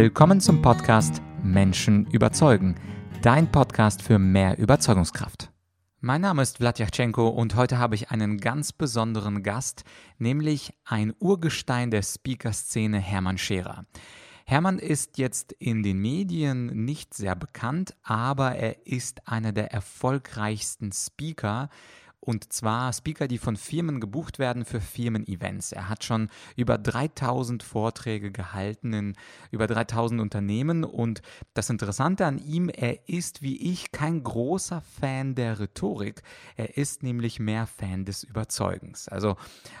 Willkommen zum Podcast Menschen überzeugen, dein Podcast für mehr Überzeugungskraft. Mein Name ist Vladyachenko und heute habe ich einen ganz besonderen Gast, nämlich ein Urgestein der Speaker-Szene Hermann Scherer. Hermann ist jetzt in den Medien nicht sehr bekannt, aber er ist einer der erfolgreichsten Speaker und zwar Speaker, die von Firmen gebucht werden für Firmen-Events. Er hat schon über 3000 Vorträge gehalten in über 3000 Unternehmen. Und das Interessante an ihm, er ist wie ich kein großer Fan der Rhetorik. Er ist nämlich mehr Fan des Überzeugens. Also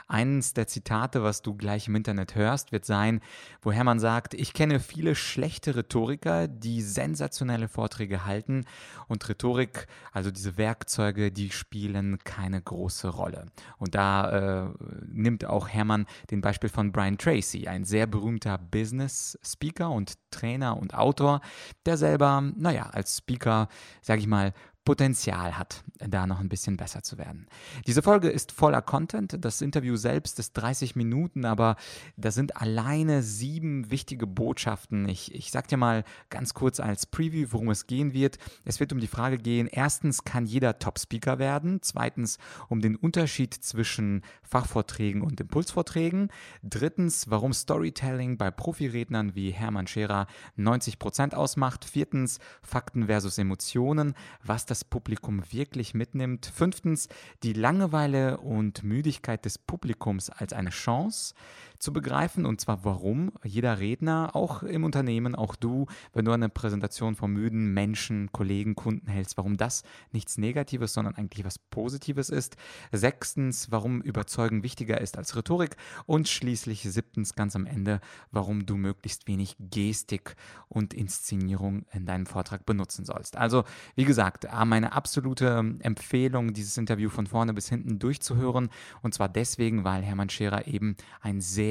eines der Zitate, was du gleich im Internet hörst, wird sein, wo Hermann sagt, ich kenne viele schlechte Rhetoriker, die sensationelle Vorträge halten. Und Rhetorik, also diese Werkzeuge, die spielen keine große Rolle. Und da äh, nimmt auch Hermann den Beispiel von Brian Tracy, ein sehr berühmter Business-Speaker und Trainer und Autor, der selber, naja, als Speaker, sage ich mal, Potenzial hat, da noch ein bisschen besser zu werden. Diese Folge ist voller Content. Das Interview selbst ist 30 Minuten, aber da sind alleine sieben wichtige Botschaften. Ich, ich sag dir mal ganz kurz als Preview, worum es gehen wird. Es wird um die Frage gehen, erstens, kann jeder Top-Speaker werden? Zweitens, um den Unterschied zwischen Fachvorträgen und Impulsvorträgen. Drittens, warum Storytelling bei Profirednern wie Hermann Scherer 90 Prozent ausmacht. Viertens, Fakten versus Emotionen, was das das Publikum wirklich mitnimmt. Fünftens, die Langeweile und Müdigkeit des Publikums als eine Chance zu begreifen. Und zwar warum jeder Redner, auch im Unternehmen, auch du, wenn du eine Präsentation von müden Menschen, Kollegen, Kunden hältst, warum das nichts Negatives, sondern eigentlich was Positives ist. Sechstens, warum Überzeugen wichtiger ist als Rhetorik. Und schließlich siebtens, ganz am Ende, warum du möglichst wenig Gestik und Inszenierung in deinem Vortrag benutzen sollst. Also, wie gesagt, meine absolute Empfehlung, dieses Interview von vorne bis hinten durchzuhören. Und zwar deswegen, weil Hermann Scherer eben ein sehr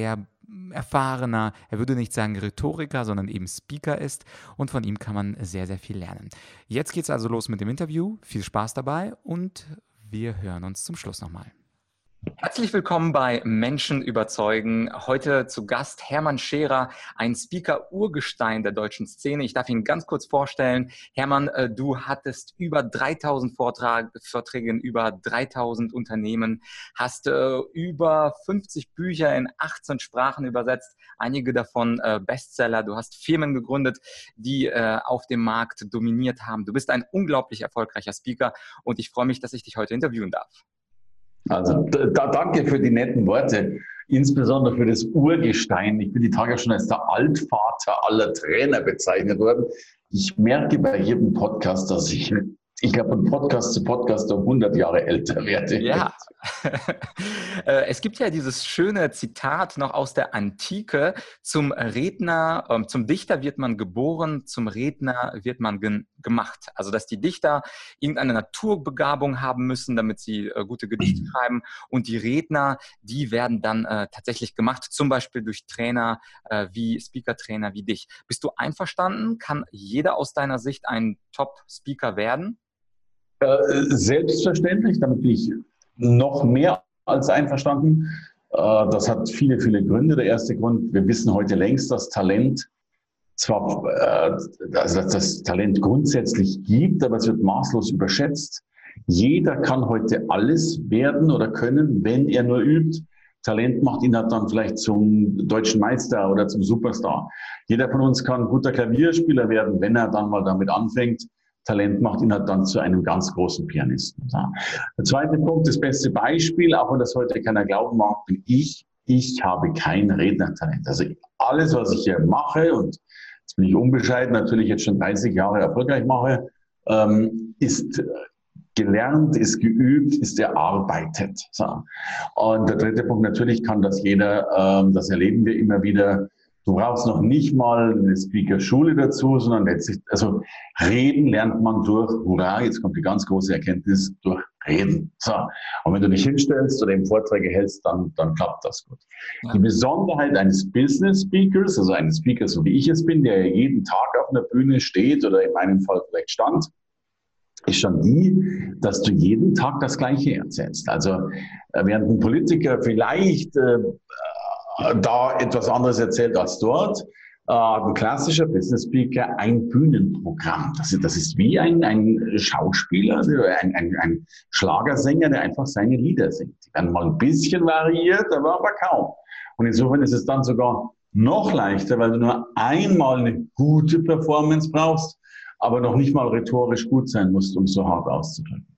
erfahrener, er würde nicht sagen Rhetoriker, sondern eben Speaker ist und von ihm kann man sehr, sehr viel lernen. Jetzt geht es also los mit dem Interview. Viel Spaß dabei und wir hören uns zum Schluss nochmal. Herzlich willkommen bei Menschen überzeugen. Heute zu Gast Hermann Scherer, ein Speaker-Urgestein der deutschen Szene. Ich darf ihn ganz kurz vorstellen. Hermann, äh, du hattest über 3000 Vortrag, Vorträge in über 3000 Unternehmen, hast äh, über 50 Bücher in 18 Sprachen übersetzt, einige davon äh, Bestseller. Du hast Firmen gegründet, die auf dem Markt dominiert haben. Du bist ein unglaublich erfolgreicher Speaker und ich freue mich, dass ich dich heute interviewen darf. Also da, danke für die netten Worte, insbesondere für das Urgestein. Ich bin die Tage schon als der Altvater aller Trainer bezeichnet worden. Ich merke bei jedem Podcast, dass ich ich glaube, von Podcast zu Podcast um 100 Jahre älter werde. Ja. Äh, es gibt ja dieses schöne Zitat noch aus der Antike. Zum Redner, ähm, zum Dichter wird man geboren, zum Redner wird man gemacht. Also, dass die Dichter irgendeine Naturbegabung haben müssen, damit sie äh, gute Gedichte mhm. schreiben. Und die Redner, die werden dann äh, tatsächlich gemacht, zum Beispiel durch Trainer wie Speaker-Trainer wie dich. Bist du einverstanden? Kann jeder aus deiner Sicht ein Top-Speaker werden? Äh, selbstverständlich, damit bin ich noch mehr als einverstanden. Äh, das hat viele, viele Gründe. Der erste Grund, wir wissen heute längst, dass Talent zwar, äh, also dass das Talent grundsätzlich gibt, aber es wird maßlos überschätzt. Jeder kann heute alles werden oder können, wenn er nur übt. Talent macht ihn halt dann vielleicht zum deutschen Meister oder zum Superstar. Jeder von uns kann guter Klavierspieler werden, wenn er dann mal damit anfängt. Talent macht ihn halt dann zu einem ganz großen Pianisten. Der zweite Punkt, das beste Beispiel, auch wenn das heute keiner glauben mag, bin ich. Ich habe kein Rednertalent. Also alles, was ich hier mache, und jetzt bin ich unbescheiden, natürlich jetzt schon 30 Jahre erfolgreich mache, ähm, ist gelernt, ist geübt, ist erarbeitet. Und der dritte Punkt, natürlich kann das jeder, ähm, das erleben wir immer wieder, Du brauchst noch nicht mal eine Speaker-Schule dazu, sondern letztlich, also reden lernt man durch, hurra, jetzt kommt die ganz große Erkenntnis, durch Reden. So. Und wenn du dich hinstellst oder eben Vorträge hältst, dann, dann klappt das gut. Die Besonderheit eines Business Speakers, also eines Speakers, so wie ich es bin, der jeden Tag auf einer Bühne steht oder in meinem Fall vielleicht stand, ist schon die, dass du jeden Tag das Gleiche erzählst. Also äh, während ein Politiker vielleicht äh, da etwas anderes erzählt als dort, äh, ein klassischer Business Speaker ein Bühnenprogramm. Das ist, das ist wie ein, ein Schauspieler, also ein, ein, ein Schlagersänger, der einfach seine Lieder singt. Die werden mal ein bisschen variiert, aber, aber kaum. Und insofern ist es dann sogar noch leichter, weil du nur einmal eine gute Performance brauchst, aber noch nicht mal rhetorisch gut sein musst, um so hart auszudrücken.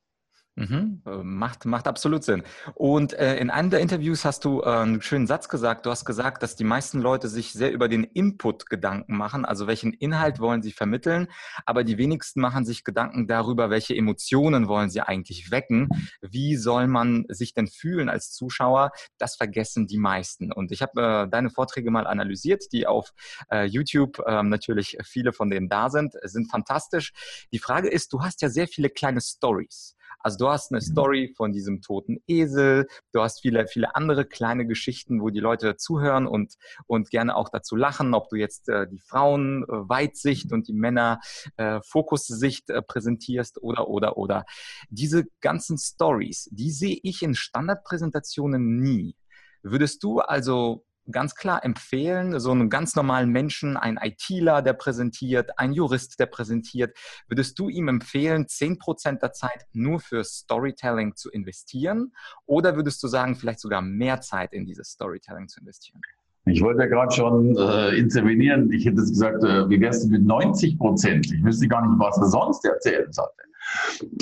Mhm. Äh, macht, macht absolut Sinn. Und äh, in einem der Interviews hast du äh, einen schönen Satz gesagt. Du hast gesagt, dass die meisten Leute sich sehr über den Input Gedanken machen, also welchen Inhalt wollen sie vermitteln, aber die wenigsten machen sich Gedanken darüber, welche Emotionen wollen sie eigentlich wecken. Wie soll man sich denn fühlen als Zuschauer? Das vergessen die meisten. Und ich habe äh, deine Vorträge mal analysiert, die auf äh, YouTube ähm, natürlich viele von denen da sind, sind fantastisch. Die Frage ist, du hast ja sehr viele kleine Stories. Also du hast eine. Story von diesem toten Esel, du hast viele, viele andere kleine Geschichten, wo die Leute zuhören und, und gerne auch dazu lachen, ob du jetzt äh, die Frauen äh, Weitsicht und die Männer äh, Fokussicht äh, präsentierst oder, oder, oder. Diese ganzen Stories, die sehe ich in Standardpräsentationen nie. Würdest du also ganz klar empfehlen, so einen ganz normalen Menschen, ein ITler, der präsentiert, ein Jurist, der präsentiert, würdest du ihm empfehlen, 10% der Zeit nur für Storytelling zu investieren? Oder würdest du sagen, vielleicht sogar mehr Zeit in dieses Storytelling zu investieren? Ich wollte ja gerade schon äh, intervenieren. Ich hätte gesagt, äh, wie wärst du mit 90 Prozent? Ich wüsste gar nicht, was er sonst erzählen sollte.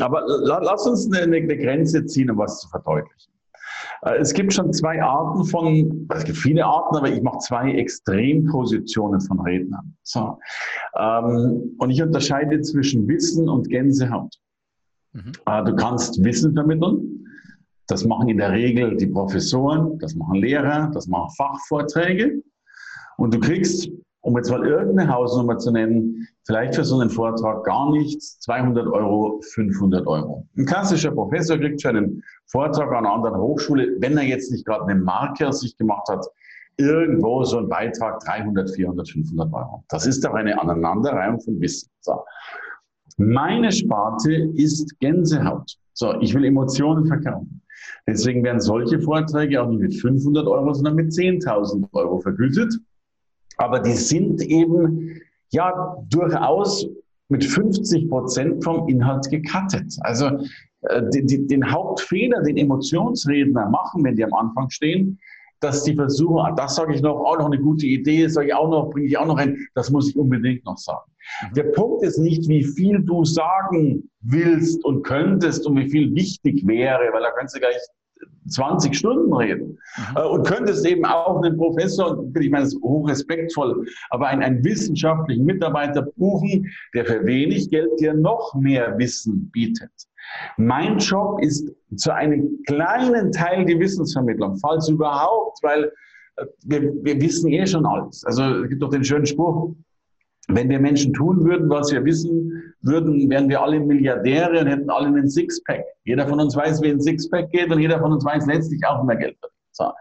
Aber la lass uns eine, eine Grenze ziehen, um was zu verdeutlichen. Äh, es gibt schon zwei Arten von, es gibt viele Arten, aber ich mache zwei Extrempositionen von Rednern. So. Ähm, und ich unterscheide zwischen Wissen und Gänsehaut. Mhm. Äh, du kannst Wissen vermitteln. Das machen in der Regel die Professoren, das machen Lehrer, das machen Fachvorträge. Und du kriegst um jetzt mal irgendeine Hausnummer zu nennen, vielleicht für so einen Vortrag gar nichts, 200 Euro, 500 Euro. Ein klassischer Professor kriegt für einen Vortrag an einer anderen Hochschule, wenn er jetzt nicht gerade eine Marke aus sich gemacht hat, irgendwo so ein Beitrag 300, 400, 500 Euro. Das ist doch eine Aneinanderreihung von Wissen. So. Meine Sparte ist Gänsehaut. So, ich will Emotionen verkaufen. Deswegen werden solche Vorträge auch nicht mit 500 Euro, sondern mit 10.000 Euro vergütet aber die sind eben ja durchaus mit 50 Prozent vom Inhalt gekattet. Also äh, die, die, den Hauptfehler, den Emotionsredner machen, wenn die am Anfang stehen, dass die versuchen, ah, das sage ich noch, auch noch eine gute Idee, sage ich auch noch, bringe ich auch noch ein, das muss ich unbedingt noch sagen. Mhm. Der Punkt ist nicht, wie viel du sagen willst und könntest und wie viel wichtig wäre, weil da kannst du gleich 20 Stunden reden mhm. Äh, und könntest eben auch einen Professor, ich meine, das ist hochrespektvoll, aber einen, einen wissenschaftlichen Mitarbeiter buchen, der für wenig Geld dir noch mehr Wissen bietet. Mein Job ist zu einem kleinen Teil die Wissensvermittlung, falls überhaupt, weil äh, wir, wir wissen eh schon alles. Also es gibt doch den schönen Spruch, wenn wir Menschen tun würden, was wir wissen würden, wären wir alle Milliardäre und hätten alle einen Sixpack. Jeder von uns weiß, wie ein Sixpack geht und jeder von uns weiß letztlich auch mehr Geld. So.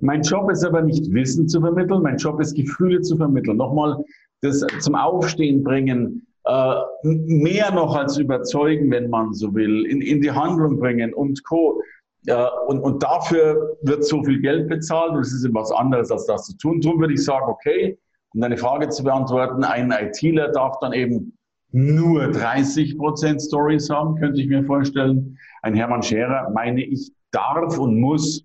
Mein Job ist aber nicht Wissen zu vermitteln, mein Job ist Gefühle zu vermitteln. Nochmal das zum Aufstehen bringen, äh, mehr noch als überzeugen, wenn man so will, in, in die Handlung bringen und Co. Äh, und, und dafür wird so viel Geld bezahlt und es ist etwas anderes, als das zu tun. Darum würde ich sagen, okay, um deine Frage zu beantworten, ein ITler darf dann eben nur 30 Prozent Stories haben, könnte ich mir vorstellen. Ein Hermann Scherer, meine ich, darf und muss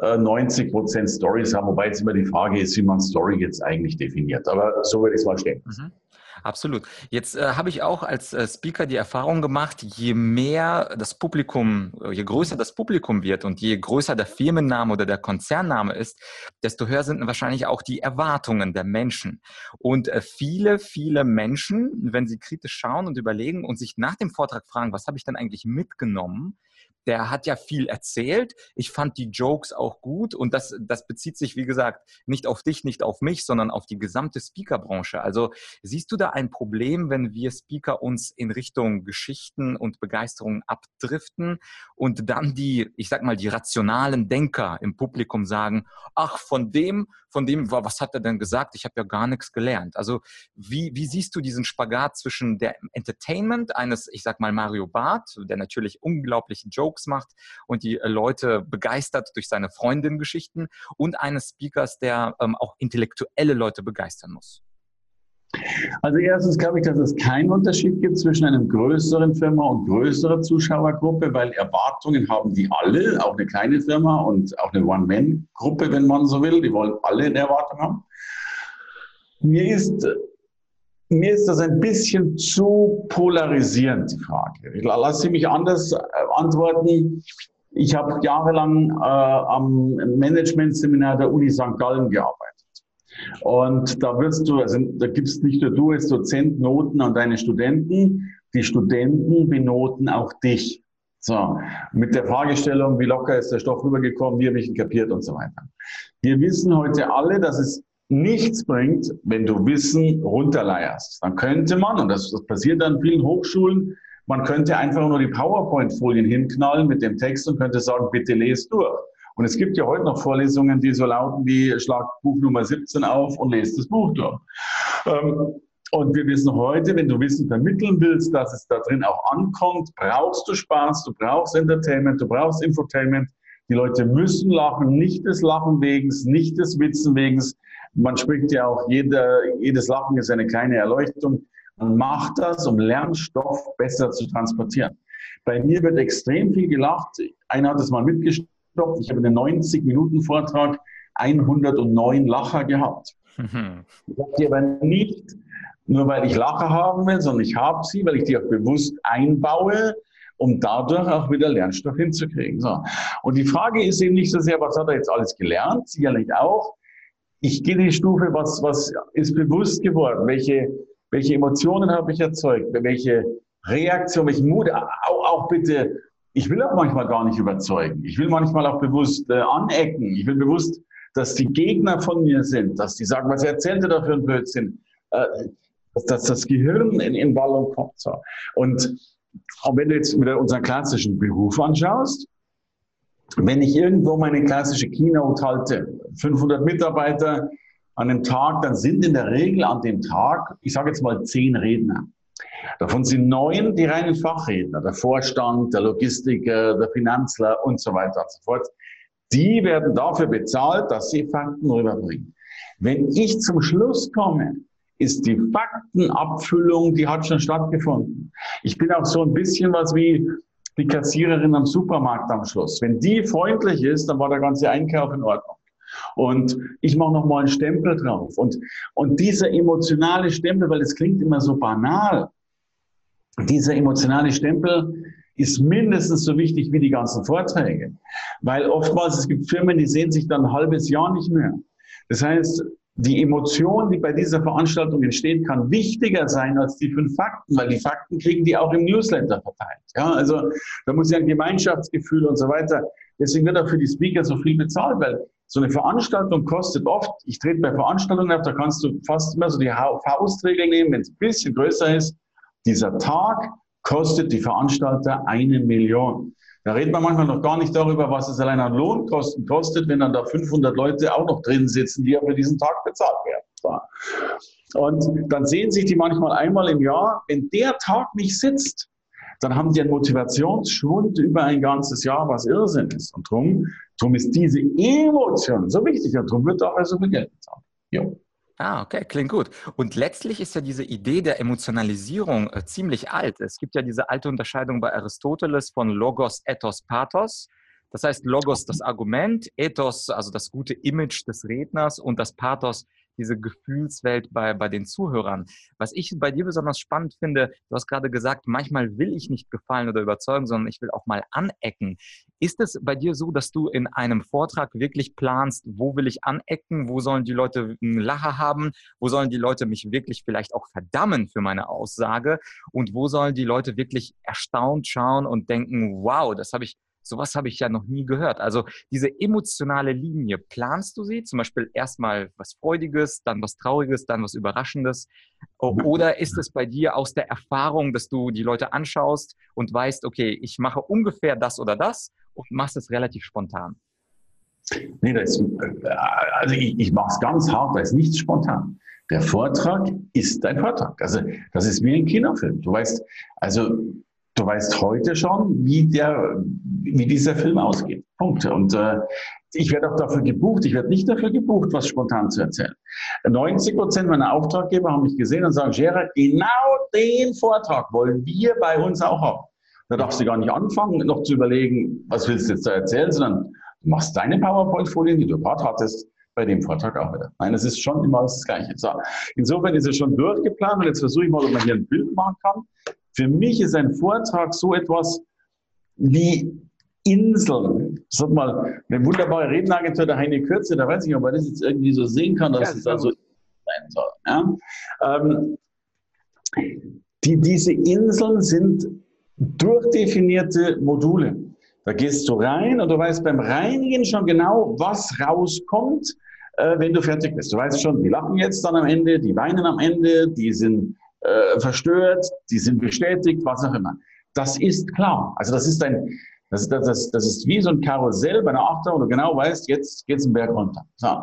90 äh, Prozent Stories haben, wobei jetzt immer die Frage ist, wie man Story jetzt eigentlich definiert. Aber so würde ich es mal stellen. Mhm. Absolut. Jetzt äh, habe ich auch als äh, Speaker die Erfahrung gemacht, je mehr das Publikum, äh, je größer das Publikum wird und je größer der Firmenname oder der Konzernname ist, desto höher sind wahrscheinlich auch die Erwartungen der Menschen. Und äh, viele, viele Menschen, wenn sie kritisch schauen und überlegen und sich nach dem Vortrag fragen, was habe ich denn eigentlich mitgenommen, der hat ja viel erzählt. Ich fand die Jokes auch gut und das, das bezieht sich, wie gesagt, nicht auf dich, nicht auf mich, sondern auf die gesamte Speakerbranche. Also siehst du da ein Problem, wenn wir Speaker uns in Richtung Geschichten und Begeisterung abdriften und dann die, ich sag mal, die rationalen Denker im Publikum sagen, ach, von dem, von dem, was hat er denn gesagt? Ich habe ja gar nichts gelernt. Also wie, wie siehst du diesen Spagat zwischen der Entertainment eines, ich sag mal, Mario Barth, der natürlich unglaubliche Jokes Jokes macht und die Leute begeistert durch seine Freundinnen-Geschichten und eines Speakers, der ähm, auch intellektuelle Leute begeistern muss? Also erstens glaube ich, dass es keinen Unterschied gibt zwischen einem größeren Firma und größerer Zuschauergruppe, weil Erwartungen haben die alle, auch eine kleine Firma und auch eine One-Man-Gruppe, wenn man so will. Die wollen alle eine Erwartung haben. Mir ist, mir ist das ein bisschen zu polarisierend, die Frage. Ich lasse Sie mich anders äh, antworten. Ich habe jahrelang äh, am Management-Seminar der Uni St. Gallen gearbeitet. Und da wirst du, also da gibst nicht nur du als Dozent Noten an deine Studenten, die Studenten benoten auch dich. So, mit der Fragestellung, wie locker ist der Stoff rübergekommen, wie habe ich ihn kapiert und so weiter. Wir wissen heute alle, dass es nichts bringt, wenn du Wissen runterleierst. Dann könnte man, und das, das passiert an vielen Hochschulen, man könnte einfach nur die PowerPoint-Folien hinknallen mit dem Text und könnte sagen, bitte lest durch. Und es gibt ja heute noch Vorlesungen, die so lauten wie Schlag Buch Nummer 17 auf und lest das Buch durch. Ähm, und wir wissen heute, wenn du Wissen vermitteln willst, dass es da drin auch ankommt, brauchst du Spaß, du brauchst Entertainment, du brauchst Infotainment. Die Leute müssen lachen, nicht des Lachen wegen, nicht des Witzen wegen. Man spricht ja auch, jeder, jedes Lachen ist eine kleine Erleuchtung. Man macht das, um Lernstoff besser zu transportieren. Bei mir wird extrem viel gelacht. Einer hat es mal mitgestellt gestoppt. Ich habe einen 90-Minuten-Vortrag 109 Lacher gehabt. Mhm. Ich habe die aber nicht nur, weil ich Lacher haben will, sondern ich habe sie, weil ich die auch bewusst einbaue, um dadurch auch wieder Lernstoff hinzukriegen. So. Und die Frage ist eben nicht so sehr, was hat er jetzt alles gelernt, sicherlich auch. Ich gehe die Stufe, was, was ist bewusst geworden, welche, welche Emotionen habe ich erzeugt, welche Reaktion, welchen Mut, auch, auch bitte ich will auch manchmal gar nicht überzeugen. Ich will manchmal auch bewusst äh, anecken. Ich will bewusst, dass die Gegner von mir sind, dass die sagen, was erzählt ihr da für ein Blödsinn? Äh, dass, dass, das Gehirn in, in Ballung kommt. So. Und auch wenn du jetzt wieder unseren klassischen Beruf anschaust, wenn ich irgendwo meine klassische Keynote halte, 500 Mitarbeiter an einem Tag, dann sind in der Regel an dem Tag, ich sage jetzt mal zehn Redner. Davon sind neun die reinen Fachredner, der Vorstand, der Logistiker, der Finanzler und so weiter und so fort. Die werden dafür bezahlt, dass sie Fakten rüberbringen. Wenn ich zum Schluss komme, ist die Faktenabfüllung, die hat schon stattgefunden. Ich bin auch so ein bisschen was wie die Kassiererin am Supermarkt am Schluss. Wenn die freundlich ist, dann war der ganze Einkauf in Ordnung. Und ich mache nochmal einen Stempel drauf. Und, und dieser emotionale Stempel, weil es klingt immer so banal, dieser emotionale Stempel ist mindestens so wichtig wie die ganzen Vorträge. Weil oftmals, es gibt Firmen, die sehen sich dann ein halbes Jahr nicht mehr. Das heißt, die Emotion, die bei dieser Veranstaltung entsteht, kann wichtiger sein als die fünf Fakten, weil die Fakten kriegen die auch im Newsletter verteilt. Ja, also da muss ja ein Gemeinschaftsgefühl und so weiter. Deswegen wird auch für die Speaker so viel bezahlt, weil so eine Veranstaltung kostet oft, ich trete bei Veranstaltungen ab, da kannst du fast immer so die Faustregel nehmen, wenn es ein bisschen größer ist, dieser Tag kostet die Veranstalter eine Million. Da reden wir manchmal noch gar nicht darüber, was es allein an Lohnkosten kostet, wenn dann da 500 Leute auch noch drin sitzen, die für diesen Tag bezahlt werden. Und dann sehen sich die manchmal einmal im Jahr, wenn der Tag nicht sitzt, dann haben die einen Motivationsschwund über ein ganzes Jahr, was Irrsinn ist. Und darum, darum ist diese Emotion so wichtig und darum wird auch so viel Geld bezahlt. Ah, okay, klingt gut. Und letztlich ist ja diese Idee der Emotionalisierung äh, ziemlich alt. Es gibt ja diese alte Unterscheidung bei Aristoteles von Logos, Ethos, Pathos. Das heißt, Logos das Argument, Ethos also das gute Image des Redners und das Pathos diese Gefühlswelt bei, bei den Zuhörern. Was ich bei dir besonders spannend finde, du hast gerade gesagt, manchmal will ich nicht gefallen oder überzeugen, sondern ich will auch mal anecken. Ist es bei dir so, dass du in einem Vortrag wirklich planst, wo will ich anecken, wo sollen die Leute einen Lacher haben, wo sollen die Leute mich wirklich vielleicht auch verdammen für meine Aussage und wo sollen die Leute wirklich erstaunt schauen und denken, wow, das habe ich Sowas habe ich ja noch nie gehört. Also diese emotionale Linie, planst du sie? Zum Beispiel erstmal was Freudiges, dann was Trauriges, dann was Überraschendes? Oder ist es bei dir aus der Erfahrung, dass du die Leute anschaust und weißt, okay, ich mache ungefähr das oder das und machst es relativ spontan? Nee, das, also ich, ich mache es ganz hart, da ist nichts spontan. Der Vortrag ist ein Vortrag. Also das ist wie ein Kinofilm. Du weißt, also du weißt heute schon, wie, der, wie dieser Film ausgeht. Punkt. Und äh, ich werde auch dafür gebucht. Ich werde nicht dafür gebucht, was spontan zu erzählen. 90 Prozent meiner Auftraggeber haben mich gesehen und sagen, Gerard, genau den Vortrag wollen wir bei uns auch haben. Da darfst du gar nicht anfangen, noch zu überlegen, was willst du jetzt da erzählen, sondern du machst deine PowerPoint-Folien, die du gerade hattest, bei dem Vortrag auch wieder. Nein, es ist schon immer das Gleiche. So. Insofern ist es schon durchgeplant und jetzt versuche ich mal, ob man hier ein Bild machen kann. Für mich ist ein Vortrag so etwas wie Inseln. Sag mal, eine wunderbare Redneragentur der Heine Kürze, da weiß ich nicht, ob man das jetzt irgendwie so sehen kann, dass ja, es also sein soll. Ja? Ähm, die, diese Inseln sind durchdefinierte Module. Da gehst du rein und du weißt beim Reinigen schon genau, was rauskommt, äh, wenn du fertig bist. Du weißt schon, die lachen jetzt dann am Ende, die weinen am Ende, die sind äh, verstört, die sind bestätigt, was auch immer. Das ist klar. Also das ist ein, das, das, das, das ist wie so ein Karussell bei einer Achterbahn, wo du genau weißt, jetzt geht es einen Berg runter. So.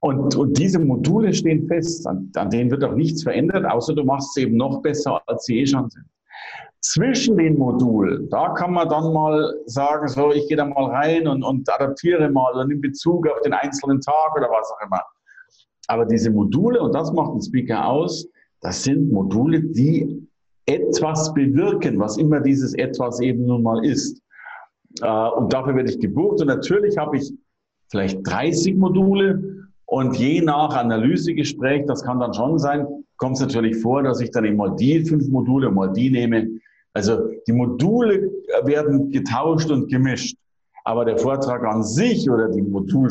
Und, und diese Module stehen fest, an, an denen wird auch nichts verändert, außer du machst sie eben noch besser, als sie eh schon sind. Zwischen den Modulen, da kann man dann mal sagen, so, ich gehe da mal rein und, und adaptiere mal und in Bezug auf den einzelnen Tag oder was auch immer. Aber diese Module, und das macht ein Speaker aus, das sind Module, die etwas bewirken, was immer dieses etwas eben nun mal ist. Äh, und dafür werde ich gebucht. Und natürlich habe ich vielleicht 30 Module und je nach Analysegespräch, das kann dann schon sein, kommt es natürlich vor, dass ich dann mal die fünf Module, mal die nehme. Also die Module werden getauscht und gemischt. Aber der Vortrag an sich oder Modul,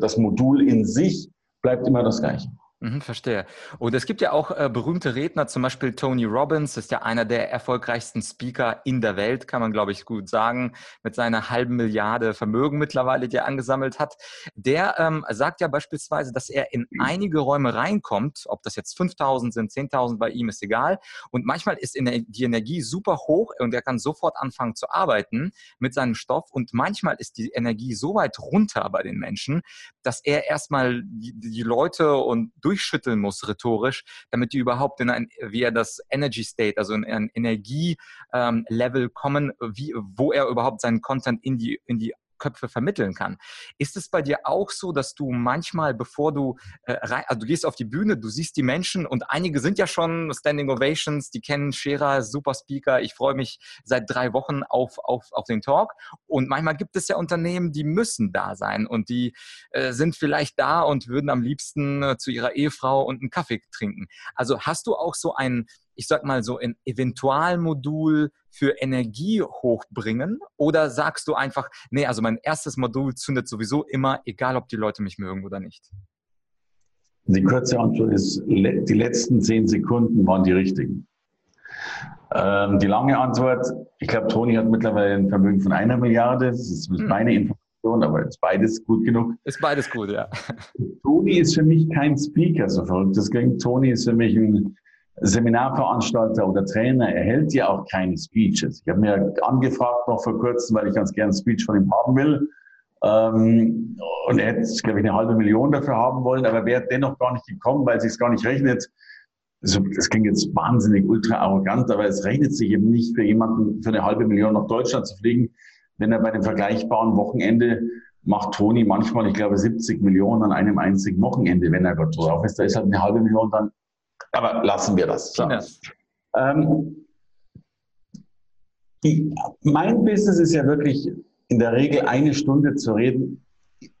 das Modul in sich bleibt immer das gleiche. Mhm, verstehe. Und es gibt ja auch äh, berühmte Redner, zum Beispiel Tony Robbins, ist ja einer der erfolgreichsten Speaker in der Welt, kann man glaube ich gut sagen, mit seiner halben Milliarde Vermögen mittlerweile, die er angesammelt hat. Der ähm, sagt ja beispielsweise, dass er in einige Räume reinkommt, ob das jetzt 5000 sind, 10.000 bei ihm, ist egal. Und manchmal ist die Energie super hoch und er kann sofort anfangen zu arbeiten mit seinem Stoff. Und manchmal ist die Energie so weit runter bei den Menschen, dass er erstmal die, die Leute und durchschütteln muss, rhetorisch, damit die überhaupt in ein, wie er das Energy State, also in ein Energielevel ähm, kommen, wie, wo er überhaupt seinen Content in die, in die Köpfe vermitteln kann. Ist es bei dir auch so, dass du manchmal, bevor du äh, rein, also du gehst auf die Bühne, du siehst die Menschen und einige sind ja schon Standing Ovations, die kennen Scherer, super Speaker, ich freue mich seit drei Wochen auf, auf, auf den Talk und manchmal gibt es ja Unternehmen, die müssen da sein und die äh, sind vielleicht da und würden am liebsten äh, zu ihrer Ehefrau und einen Kaffee trinken. Also hast du auch so ein ich sag mal so ein Eventualmodul für Energie hochbringen? Oder sagst du einfach, nee, also mein erstes Modul zündet sowieso immer, egal ob die Leute mich mögen oder nicht? Die kurze Antwort ist, die letzten zehn Sekunden waren die richtigen. Ähm, die lange Antwort, ich glaube, Toni hat mittlerweile ein Vermögen von einer Milliarde. Das ist hm. meine Information, aber ist beides gut genug. Ist beides gut, ja. Toni ist für mich kein Speaker, so verrückt das klingt. Toni ist für mich ein Seminarveranstalter oder Trainer erhält ja auch keine Speeches. Ich habe mir angefragt noch vor kurzem, weil ich ganz gerne Speech von ihm haben will. Ähm, und er hätte, glaube ich, eine halbe Million dafür haben wollen, aber wäre dennoch gar nicht gekommen, weil es sich gar nicht rechnet. Also, das klingt jetzt wahnsinnig ultra arrogant, aber es rechnet sich eben nicht für jemanden, für eine halbe Million nach Deutschland zu fliegen, wenn er bei einem vergleichbaren Wochenende macht Toni manchmal, ich glaube, 70 Millionen an einem einzigen Wochenende, wenn er Gott drauf ist. Da ist halt eine halbe Million dann aber lassen wir das. So. Ähm, die, mein Business ist ja wirklich in der Regel eine Stunde zu reden,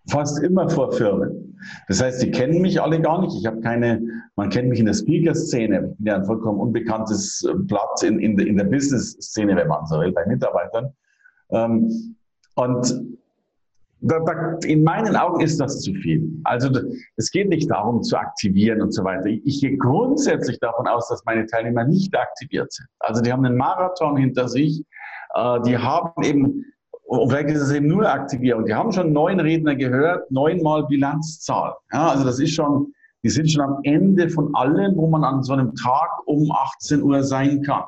fast immer vor Firmen. Das heißt, die kennen mich alle gar nicht. Ich habe keine, man kennt mich in der Speaker-Szene. Ich bin ja ein vollkommen unbekanntes Blatt in, in, in der Business-Szene, wenn man so will, bei Mitarbeitern. Ähm, und da, da, in meinen Augen ist das zu viel. Also es geht nicht darum zu aktivieren und so weiter. Ich gehe grundsätzlich davon aus, dass meine Teilnehmer nicht aktiviert sind. Also die haben einen Marathon hinter sich, äh, die haben eben, vielleicht ist es eben nur Aktivierung, die haben schon neun Redner gehört, neunmal Bilanzzahl. Ja, also das ist schon, die sind schon am Ende von allem, wo man an so einem Tag um 18 Uhr sein kann.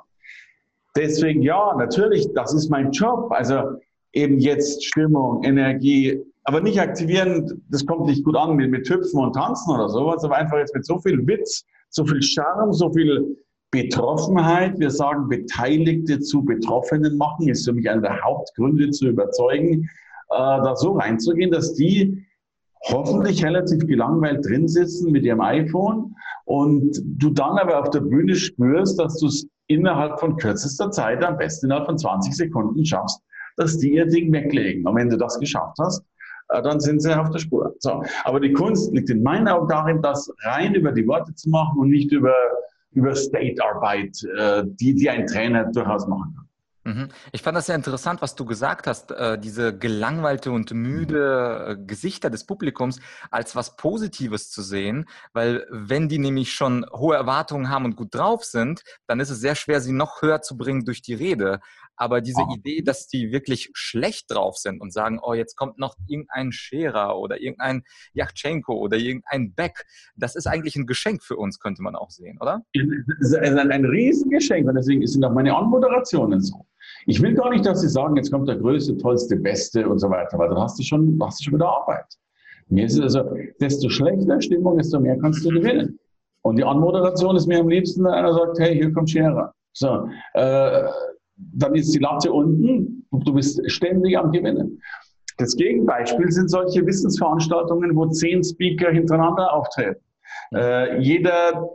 Deswegen, ja, natürlich, das ist mein Job. Also eben jetzt Stimmung, Energie, aber nicht aktivieren, das kommt nicht gut an mit, mit Hüpfen und Tanzen oder sowas, aber einfach jetzt mit so viel Witz, so viel Charme, so viel Betroffenheit, wir sagen Beteiligte zu Betroffenen machen, ist für mich einer der Hauptgründe zu überzeugen, äh, da so reinzugehen, dass die hoffentlich relativ gelangweilt drin sitzen mit ihrem iPhone und du dann aber auf der Bühne spürst, dass du es innerhalb von kürzester Zeit, am besten innerhalb von 20 Sekunden schaffst, dass die ihr Ding weglegen. Und wenn du das geschafft hast, äh, dann sind sie auf der Spur. So. Aber die Kunst liegt in meinen Augen darin, das rein über die Worte zu machen und nicht über, über State-Arbeit, äh, die, die ein Trainer durchaus machen kann. Mhm. Ich fand das sehr interessant, was du gesagt hast, äh, diese gelangweilte und müde Gesichter des Publikums als was Positives zu sehen, weil wenn die nämlich schon hohe Erwartungen haben und gut drauf sind, dann ist es sehr schwer, sie noch höher zu bringen durch die Rede. Aber diese oh. Idee, dass die wirklich schlecht drauf sind und sagen, oh, jetzt kommt noch irgendein Scherer oder irgendein Yachtschenko oder irgendein Beck, das ist eigentlich ein Geschenk für uns, könnte man auch sehen, oder? Es ist ein, ein Riesengeschenk und deswegen sind auch meine Anmoderationen so. Ich will gar nicht, dass Sie sagen, jetzt kommt der größte, tollste, beste und so weiter, weil dann hast du schon, hast du schon wieder Arbeit. Mir ist es also, desto schlechter Stimmung, desto mehr kannst du gewinnen. Und die Anmoderation ist mir am liebsten, wenn einer sagt, hey, hier kommt Scherer. So, äh, dann ist die Latte unten und du bist ständig am Gewinnen. Das Gegenbeispiel sind solche Wissensveranstaltungen, wo zehn Speaker hintereinander auftreten. Äh, jeder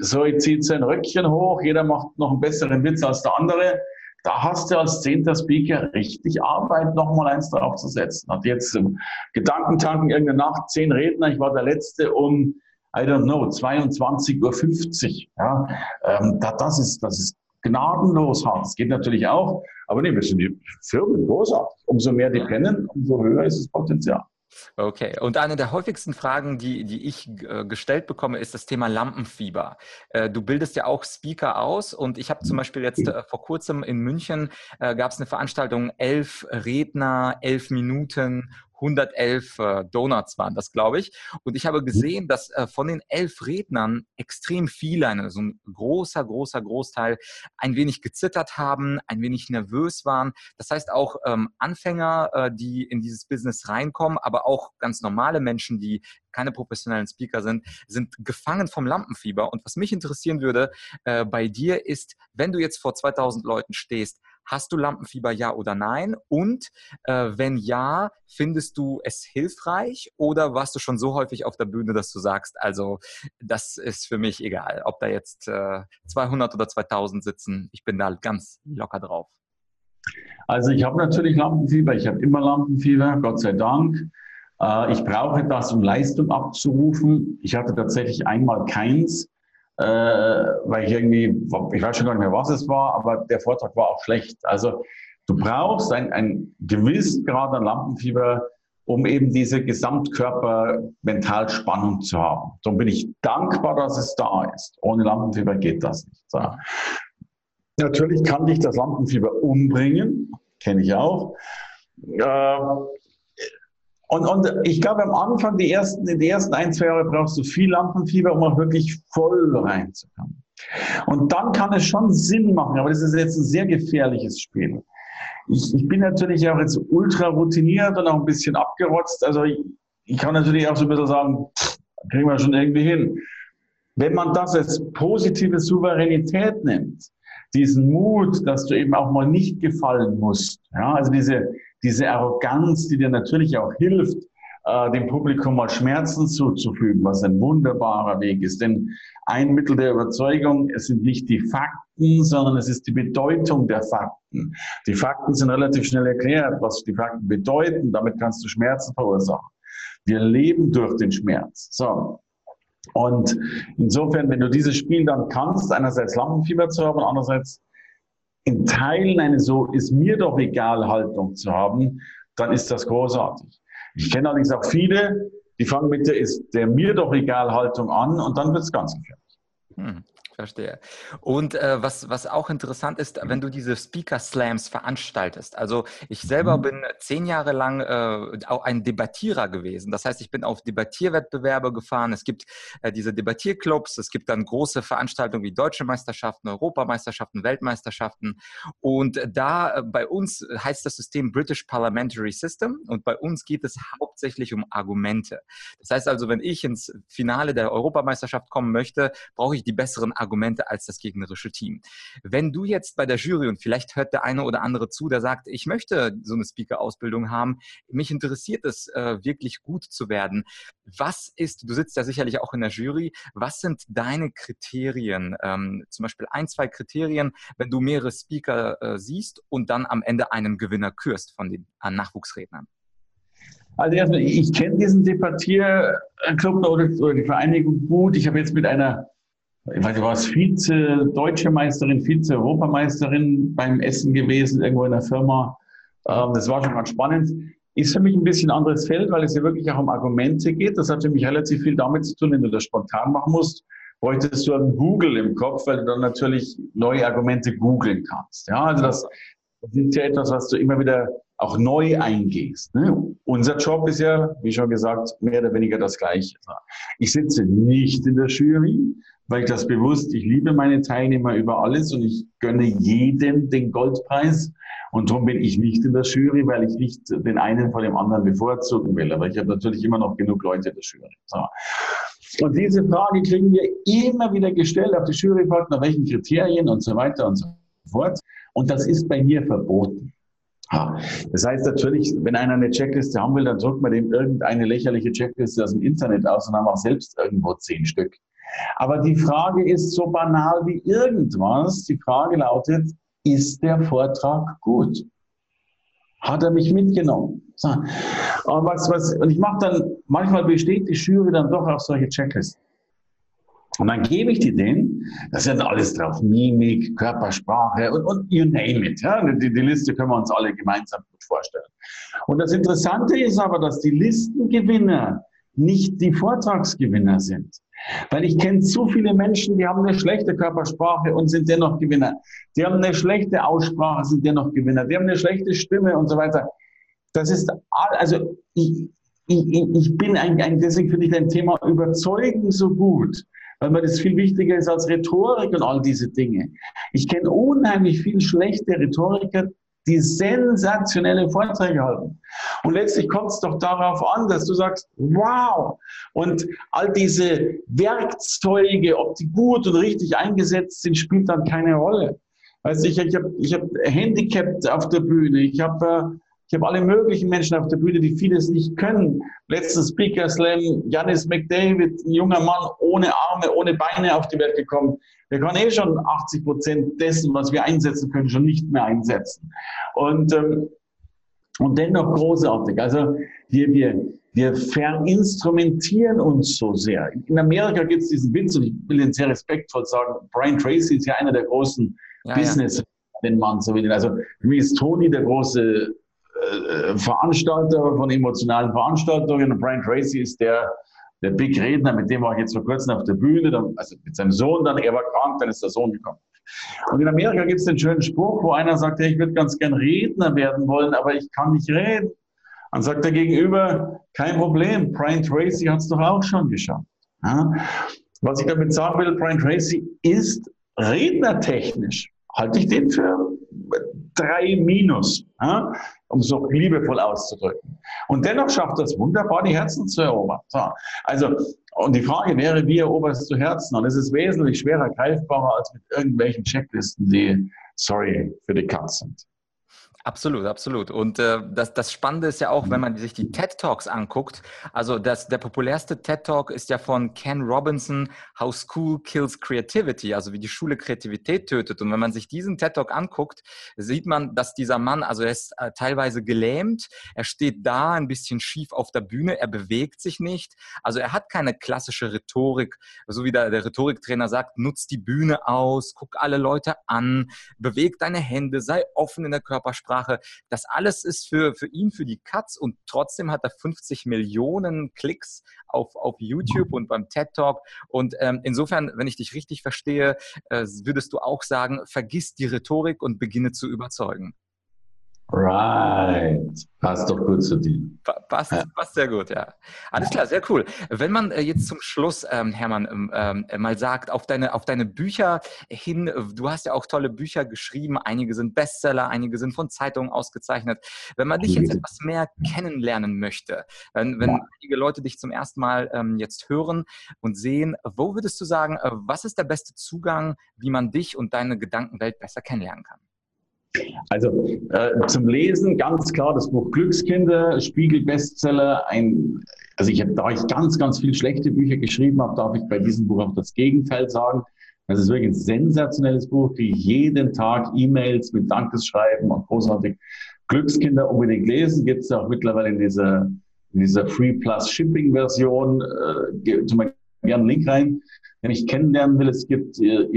so zieht sein Röckchen hoch, jeder macht noch einen besseren Witz als der andere. Da hast du als zehnter Speaker richtig Arbeit, nochmal eins drauf zu setzen. Hat jetzt im Gedankentanken irgendeine Nacht zehn Redner, ich war der Letzte um, I don't know, 22.50 Uhr. Ja, ähm, das, ist, das ist gnadenlos hart. Das geht natürlich auch, aber nee, wir sind die Firmen großartig. Umso mehr die kennen, umso höher ist das Potenzial. Okay, und eine der häufigsten Fragen, die, die ich äh, gestellt bekomme, ist das Thema Lampenfieber. Äh, du bildest ja auch Speaker aus und ich habe zum Beispiel jetzt äh, vor kurzem in München äh, gab es eine Veranstaltung, elf Redner, elf Minuten, 111 äh, Donuts waren das, glaube ich. Und ich habe gesehen, dass äh, von den elf Rednern extrem viele, also ein großer, großer Großteil, ein wenig gezittert haben, ein wenig nervös waren. Das heißt auch ähm, Anfänger, äh, die in dieses Business reinkommen, aber auch ganz normale Menschen, die keine professionellen Speaker sind, sind gefangen vom Lampenfieber. Und was mich interessieren würde äh, bei dir ist, wenn du jetzt vor 2000 Leuten stehst, Hast du Lampenfieber, ja oder nein? Und äh, wenn ja, findest du es hilfreich oder warst du schon so häufig auf der Bühne, dass du sagst, also das ist für mich egal, ob da jetzt äh, 200 oder 2000 sitzen, ich bin da ganz locker drauf. Also ich habe natürlich Lampenfieber, ich habe immer Lampenfieber, Gott sei Dank. Äh, ich brauche das, um Leistung abzurufen. Ich hatte tatsächlich einmal keins äh, weil ich irgendwie, ich weiß schon gar nicht mehr, was es war, aber der Vortrag war auch schlecht. Also du brauchst ein, ein gewissen Grad an Lampenfieber, um eben diese Gesamtkörper-Mentalspannung zu haben. Darum bin ich dankbar, dass es da ist. Ohne Lampenfieber geht das nicht. So. Natürlich kann dich das Lampenfieber umbringen, kenne ich auch. Äh, und, und ich glaube, am Anfang, die ersten, in den ersten ein, zwei Jahre brauchst du viel Lampenfieber, um auch wirklich voll reinzukommen. Und dann kann es schon Sinn machen, aber das ist jetzt ein sehr gefährliches Spiel. Ich, ich bin natürlich auch jetzt ultra routiniert und auch ein bisschen abgerotzt. Also ich, ich kann natürlich auch so ein bisschen sagen, kriegen wir schon irgendwie hin. Wenn man das als positive Souveränität nimmt, diesen Mut, dass du eben auch mal nicht gefallen musst, ja, also diese, diese Arroganz, die dir natürlich auch hilft, äh, dem Publikum mal Schmerzen zuzufügen, was ein wunderbarer Weg ist. Denn ein Mittel der Überzeugung, es sind nicht die Fakten, sondern es ist die Bedeutung der Fakten. Die Fakten sind relativ schnell erklärt, was die Fakten bedeuten. Damit kannst du Schmerzen verursachen. Wir leben durch den Schmerz. So. Und insofern, wenn du dieses Spiel dann kannst, einerseits Lampenfieber zu haben, andererseits in Teilen eine so ist mir doch egal Haltung zu haben, dann ist das großartig. Ich kenne allerdings auch viele, die fangen mit der ist der mir doch egal Haltung an und dann wird es ganz gefährlich. Hm. Verstehe. Und äh, was, was auch interessant ist, wenn du diese Speaker Slams veranstaltest. Also ich selber mhm. bin zehn Jahre lang äh, auch ein Debattierer gewesen. Das heißt, ich bin auf Debattierwettbewerbe gefahren. Es gibt äh, diese Debattierclubs. Es gibt dann große Veranstaltungen wie Deutsche Meisterschaften, Europameisterschaften, Weltmeisterschaften. Und da äh, bei uns heißt das System British Parliamentary System. Und bei uns geht es hauptsächlich um Argumente. Das heißt also, wenn ich ins Finale der Europameisterschaft kommen möchte, brauche ich die besseren Argumente Argumente als das gegnerische Team. Wenn du jetzt bei der Jury und vielleicht hört der eine oder andere zu, der sagt, ich möchte so eine Speaker-Ausbildung haben, mich interessiert es, äh, wirklich gut zu werden. Was ist, du sitzt ja sicherlich auch in der Jury, was sind deine Kriterien? Ähm, zum Beispiel ein, zwei Kriterien, wenn du mehrere Speaker äh, siehst und dann am Ende einen Gewinner kürst von den Nachwuchsrednern. Also erstmal, ich kenne diesen Debattierclub oder, oder die Vereinigung gut. Ich habe jetzt mit einer, ich weiß nicht, was, Vize-Deutsche Meisterin, Vize-Europameisterin beim Essen gewesen, irgendwo in der Firma. Ähm, das war schon ganz spannend. Ist für mich ein bisschen anderes Feld, weil es ja wirklich auch um Argumente geht. Das hat für mich relativ viel damit zu tun, wenn du das spontan machen musst, bräuchtest du einen Google im Kopf, weil du dann natürlich neue Argumente googeln kannst. Ja, also das, das ist ja etwas, was du immer wieder auch neu eingehst. Ne? Unser Job ist ja, wie schon gesagt, mehr oder weniger das Gleiche. Ich sitze nicht in der Jury, weil ich das bewusst, ich liebe meine Teilnehmer über alles und ich gönne jedem den Goldpreis. Und darum bin ich nicht in der Jury, weil ich nicht den einen von dem anderen bevorzugen will. Aber ich habe natürlich immer noch genug Leute in der Jury. So. Und diese Frage kriegen wir immer wieder gestellt auf die Jurypartner, welchen Kriterien und so weiter und so fort. Und das ist bei mir verboten. Das heißt natürlich, wenn einer eine Checkliste haben will, dann drückt man dem irgendeine lächerliche Checkliste aus dem Internet aus und haben auch selbst irgendwo zehn Stück. Aber die Frage ist so banal wie irgendwas. Die Frage lautet, ist der Vortrag gut? Hat er mich mitgenommen? Was, was, und ich mache dann, manchmal besteht die Jury dann doch auf solche Checklisten. Und dann gebe ich die denen, das ist ja alles drauf, Mimik, Körpersprache und, und you name it. Ja? Die, die Liste können wir uns alle gemeinsam gut vorstellen. Und das Interessante ist aber, dass die Listengewinner nicht die Vortragsgewinner sind. Weil ich kenne zu viele Menschen, die haben eine schlechte Körpersprache und sind dennoch Gewinner. Die haben eine schlechte Aussprache, sind dennoch Gewinner. Die haben eine schlechte Stimme und so weiter. Das ist, also ich, ich, ich bin ein, ein deswegen finde ich ein Thema Überzeugen so gut weil mir das viel wichtiger ist als Rhetorik und all diese Dinge. Ich kenne unheimlich viele schlechte Rhetoriker, die sensationelle Vorträge halten. Und letztlich kommt es doch darauf an, dass du sagst, wow! Und all diese Werkzeuge, ob die gut und richtig eingesetzt sind, spielt dann keine Rolle. Weißt du, ich, ich habe ich hab Handicapped auf der Bühne, ich habe äh, ich habe alle möglichen Menschen auf der Bühne, die vieles nicht können. Letzten Speaker Slam, Janis McDavid, ein junger Mann ohne Arme, ohne Beine auf die Welt gekommen. Der kann eh schon 80 Prozent dessen, was wir einsetzen können, schon nicht mehr einsetzen. Und, ähm, und dennoch großartig. Also wir, wir, wir verinstrumentieren uns so sehr. In Amerika gibt es diesen Witz, und ich will den sehr respektvoll sagen, Brian Tracy ist ja einer der großen ja, Business- ja den Mann so wie den. Also für mich ist Tony der große Veranstalter von emotionalen Veranstaltungen. Und Brian Tracy ist der, der Big Redner, mit dem war ich jetzt vor kurzem auf der Bühne, dann, also mit seinem Sohn dann, er war krank, dann ist der Sohn gekommen. Und in Amerika gibt es den schönen Spruch, wo einer sagt, hey, ich würde ganz gern Redner werden wollen, aber ich kann nicht reden. Dann sagt der Gegenüber, kein Problem, Brian Tracy hat es doch auch schon geschafft. Ja? Was ich damit sagen will, Brian Tracy ist rednertechnisch, halte ich den für drei Minus, ja, um so liebevoll auszudrücken. Und dennoch schafft das wunderbar, die Herzen zu erobern. So, also, und die Frage wäre, wie eroberst du Herzen? Und es ist wesentlich schwerer greifbarer als mit irgendwelchen Checklisten, die, sorry, für die Katz sind. Absolut, absolut. Und äh, das, das Spannende ist ja auch, wenn man sich die TED Talks anguckt. Also das, der populärste TED Talk ist ja von Ken Robinson, How School Kills Creativity, also wie die Schule Kreativität tötet. Und wenn man sich diesen TED Talk anguckt, sieht man, dass dieser Mann, also er ist äh, teilweise gelähmt, er steht da ein bisschen schief auf der Bühne, er bewegt sich nicht. Also er hat keine klassische Rhetorik, so wie der, der Rhetoriktrainer sagt, nutz die Bühne aus, guck alle Leute an, beweg deine Hände, sei offen in der Körpersprache. Sprache. Das alles ist für, für ihn, für die Katz und trotzdem hat er 50 Millionen Klicks auf, auf YouTube und beim TED Talk. Und ähm, insofern, wenn ich dich richtig verstehe, äh, würdest du auch sagen, vergiss die Rhetorik und beginne zu überzeugen. Right. Passt doch gut zu dir. Passt, passt sehr gut, ja. Alles klar, sehr cool. Wenn man äh, jetzt zum Schluss, ähm, Hermann, ähm, ähm mal sagt, auf deine, auf deine Bücher hin, äh, du hast ja auch tolle Bücher geschrieben, einige sind Bestseller, einige sind von Zeitungen ausgezeichnet. Wenn man dich jetzt etwas mehr kennenlernen möchte, wenn, wenn ja. einige Leute dich zum ersten Mal ähm, jetzt hören und sehen, wo würdest du sagen, äh, was ist der beste Zugang, wie man dich und deine Gedankenwelt besser kennenlernen kann? Also äh, zum Lesen ganz klar das Buch Glückskinder, Spiegel Bestseller. Ein, also ich habe, da ich ganz, ganz viele schlechte Bücher geschrieben habe, darf ich bei diesem Buch auch das Gegenteil sagen. Das ist wirklich ein sensationelles Buch, ich jeden Tag E-Mails mit Dankeschreiben und großartig. Glückskinder unbedingt lesen, gibt es auch mittlerweile in dieser, in dieser Free Plus Shipping Version. Äh, zum Beispiel gerne einen Link rein, wenn ich kennenlernen will. Es gibt äh,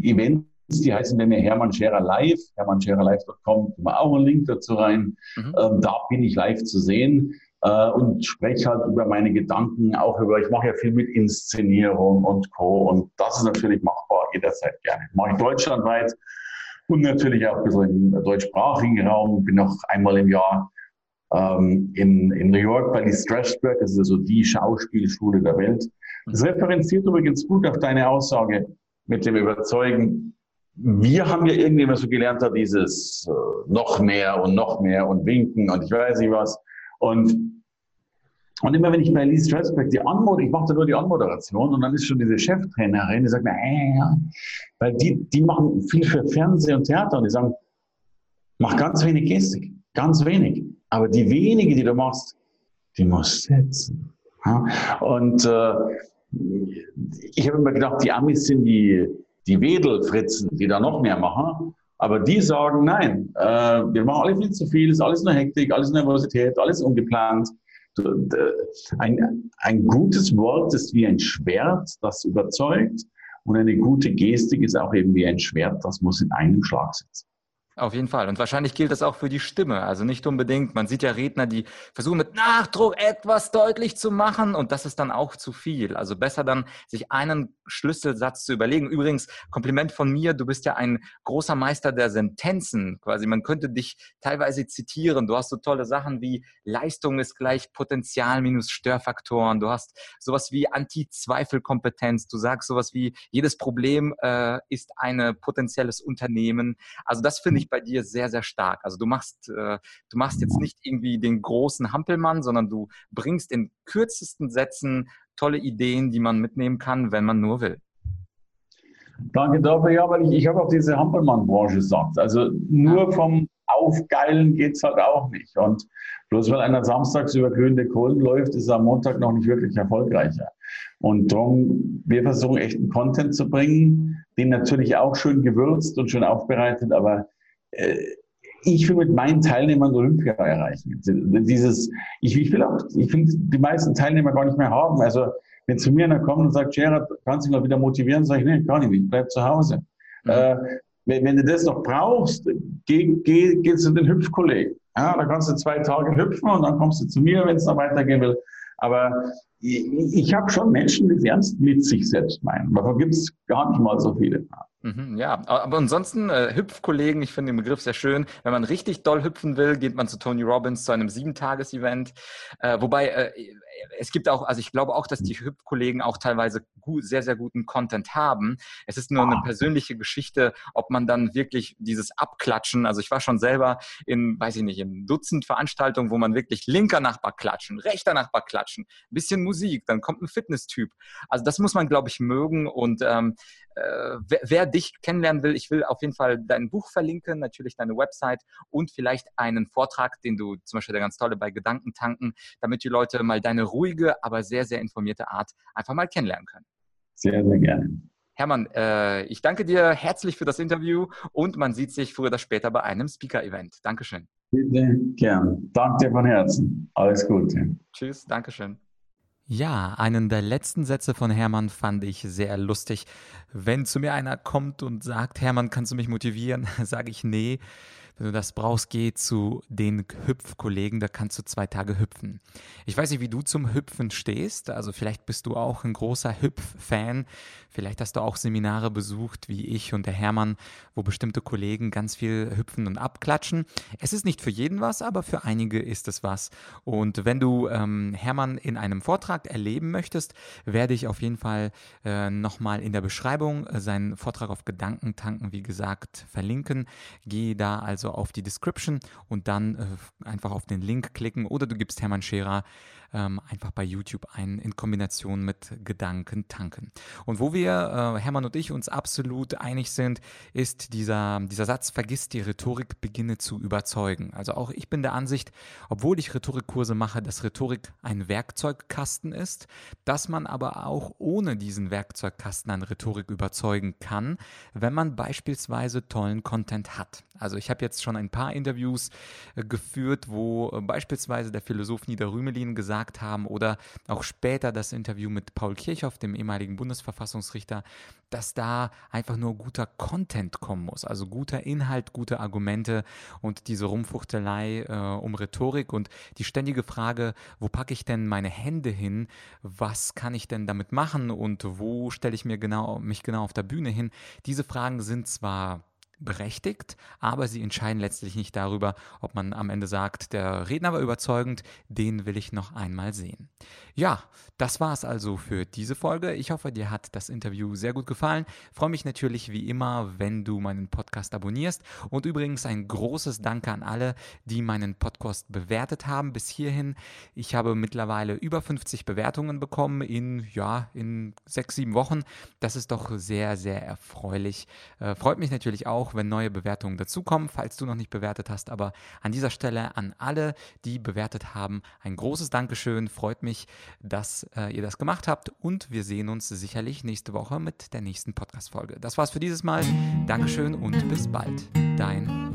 Events die heißen mir Hermann Scherer Live, hermannscherer.live.com, wir auch einen Link dazu rein. Mhm. Ähm, da bin ich live zu sehen äh, und spreche halt über meine Gedanken, auch über, ich mache ja viel mit Inszenierung und Co. Und das ist natürlich machbar, jederzeit gerne. Mache ich deutschlandweit und natürlich auch ein bisschen im deutschsprachigen Raum. Bin noch einmal im Jahr ähm, in, in New York bei die Strasbourg, das ist also die Schauspielschule der Welt. Das mhm. referenziert übrigens gut auf deine Aussage mit dem Überzeugen, wir haben ja irgendwie immer so gelernt, dieses äh, noch mehr und noch mehr und winken und ich weiß nicht was. Und, und immer wenn ich bei Lee Strasberg die Anmod, ich mache da nur die Anmoderation und dann ist schon diese Cheftrainerin, die sagt mir, äh, ja, weil die, die machen viel für Fernsehen und Theater und die sagen, mach ganz wenig Gestik, ganz wenig. Aber die wenige, die du machst, die musst setzen. Und äh, ich habe immer gedacht, die Amis sind die, die Wedelfritzen, die da noch mehr machen. Aber die sagen, nein, äh, wir machen alle viel zu viel, ist alles nur Hektik, alles Nervosität, alles ungeplant. Ein, ein gutes Wort ist wie ein Schwert, das überzeugt. Und eine gute Gestik ist auch eben wie ein Schwert, das muss in einem Schlag sitzen. Auf jeden Fall. Und wahrscheinlich gilt das auch für die Stimme. Also nicht unbedingt. Man sieht ja Redner, die versuchen mit Nachdruck etwas deutlich zu machen und das ist dann auch zu viel. Also besser dann sich einen Schlüsselsatz zu überlegen. Übrigens, Kompliment von mir, du bist ja ein großer Meister der Sentenzen. Quasi, man könnte dich teilweise zitieren. Du hast so tolle Sachen wie Leistung ist gleich Potenzial minus Störfaktoren. Du hast sowas wie Anti-Zweifel-Kompetenz. Du sagst sowas wie jedes Problem äh, ist ein potenzielles Unternehmen. Also das finde ich bei dir sehr, sehr stark. Also du machst, äh, du machst jetzt nicht irgendwie den großen Hampelmann, sondern du bringst in kürzesten Sätzen tolle Ideen, die man mitnehmen kann, wenn man nur will. Danke dafür. Ja, weil ich, ich habe auch diese Hampelmann-Branche gesagt. Also nur vom Aufgeilen geht es halt auch nicht. Und bloß weil einer samstags über glühende Kohlen läuft, ist er am Montag noch nicht wirklich erfolgreicher. Und darum, wir versuchen echt einen Content zu bringen, den natürlich auch schön gewürzt und schön aufbereitet, aber ich will mit meinen Teilnehmern Olympia erreichen. Dieses, ich, ich will auch, ich will die meisten Teilnehmer gar nicht mehr haben. Also, wenn zu mir einer kommt und sagt, Gerard, kannst du mich mal wieder motivieren, sage ich, nee, gar nicht, ich bleib zu Hause. Mhm. Äh, wenn, wenn, du das noch brauchst, geh, geh, geh zu den Hüpfkollegen. Ja, da kannst du zwei Tage hüpfen und dann kommst du zu mir, wenn es noch weitergehen will. Aber ich, ich habe schon Menschen, die es ernst mit sich selbst meinen. Davon gibt es gar nicht mal so viele. Mhm, ja, aber ansonsten äh, Hüpfkollegen, ich finde den Begriff sehr schön. Wenn man richtig doll hüpfen will, geht man zu Tony Robbins zu einem Sieben-Tages-Event. Äh, wobei äh, es gibt auch, also ich glaube auch, dass die Hüpfkollegen auch teilweise gut, sehr, sehr guten Content haben. Es ist nur eine persönliche Geschichte, ob man dann wirklich dieses Abklatschen, also ich war schon selber in, weiß ich nicht, in Dutzend Veranstaltungen, wo man wirklich linker Nachbar klatschen, rechter Nachbar klatschen, bisschen Musik, dann kommt ein Fitnesstyp. Also das muss man, glaube ich, mögen und ähm, äh, wer, wer, dich kennenlernen will, ich will auf jeden Fall dein Buch verlinken, natürlich deine Website und vielleicht einen Vortrag, den du zum Beispiel der ganz tolle bei Gedanken tanken, damit die Leute mal deine ruhige, aber sehr, sehr informierte Art einfach mal kennenlernen können. Sehr, sehr gerne. Hermann, äh, ich danke dir herzlich für das Interview und man sieht sich früher oder später bei einem Speaker-Event. Dankeschön. Bitte, gern. Danke dir von Herzen. Alles Gute. Tschüss, Dankeschön. Ja, einen der letzten Sätze von Hermann fand ich sehr lustig. Wenn zu mir einer kommt und sagt, Hermann, kannst du mich motivieren, sage ich nee. Wenn du das brauchst, geh zu den Hüpfkollegen, da kannst du zwei Tage hüpfen. Ich weiß nicht, wie du zum Hüpfen stehst, also vielleicht bist du auch ein großer Hüpf-Fan, vielleicht hast du auch Seminare besucht, wie ich und der Hermann, wo bestimmte Kollegen ganz viel hüpfen und abklatschen. Es ist nicht für jeden was, aber für einige ist es was. Und wenn du ähm, Hermann in einem Vortrag erleben möchtest, werde ich auf jeden Fall äh, nochmal in der Beschreibung äh, seinen Vortrag auf Gedankentanken, wie gesagt, verlinken. Geh da also auf die Description und dann äh, einfach auf den Link klicken oder du gibst Hermann Scherer ähm, einfach bei YouTube ein in Kombination mit Gedanken tanken. Und wo wir, äh, Hermann und ich, uns absolut einig sind, ist dieser, dieser Satz, vergiss die Rhetorik, beginne zu überzeugen. Also auch ich bin der Ansicht, obwohl ich Rhetorikkurse mache, dass Rhetorik ein Werkzeugkasten ist, dass man aber auch ohne diesen Werkzeugkasten an Rhetorik überzeugen kann, wenn man beispielsweise tollen Content hat. Also ich habe jetzt schon ein paar Interviews äh, geführt, wo äh, beispielsweise der Philosoph Nieder Rümelin gesagt gesagt haben oder auch später das Interview mit Paul Kirchhoff, dem ehemaligen Bundesverfassungsrichter, dass da einfach nur guter Content kommen muss, also guter Inhalt, gute Argumente und diese Rumfuchtelei äh, um Rhetorik und die ständige Frage, wo packe ich denn meine Hände hin, was kann ich denn damit machen? Und wo stelle ich mir genau, mich genau auf der Bühne hin, diese Fragen sind zwar berechtigt, aber sie entscheiden letztlich nicht darüber, ob man am Ende sagt, der Redner war überzeugend, den will ich noch einmal sehen. Ja, das war es also für diese Folge. Ich hoffe, dir hat das Interview sehr gut gefallen. Freue mich natürlich wie immer, wenn du meinen Podcast abonnierst. Und übrigens ein großes Danke an alle, die meinen Podcast bewertet haben bis hierhin. Ich habe mittlerweile über 50 Bewertungen bekommen in, ja, in sechs, sieben Wochen. Das ist doch sehr, sehr erfreulich. Äh, freut mich natürlich auch, wenn neue Bewertungen dazukommen, falls du noch nicht bewertet hast. Aber an dieser Stelle an alle, die bewertet haben, ein großes Dankeschön. Freut mich, dass äh, ihr das gemacht habt und wir sehen uns sicherlich nächste Woche mit der nächsten Podcast-Folge. Das war's für dieses Mal. Dankeschön und bis bald. Dein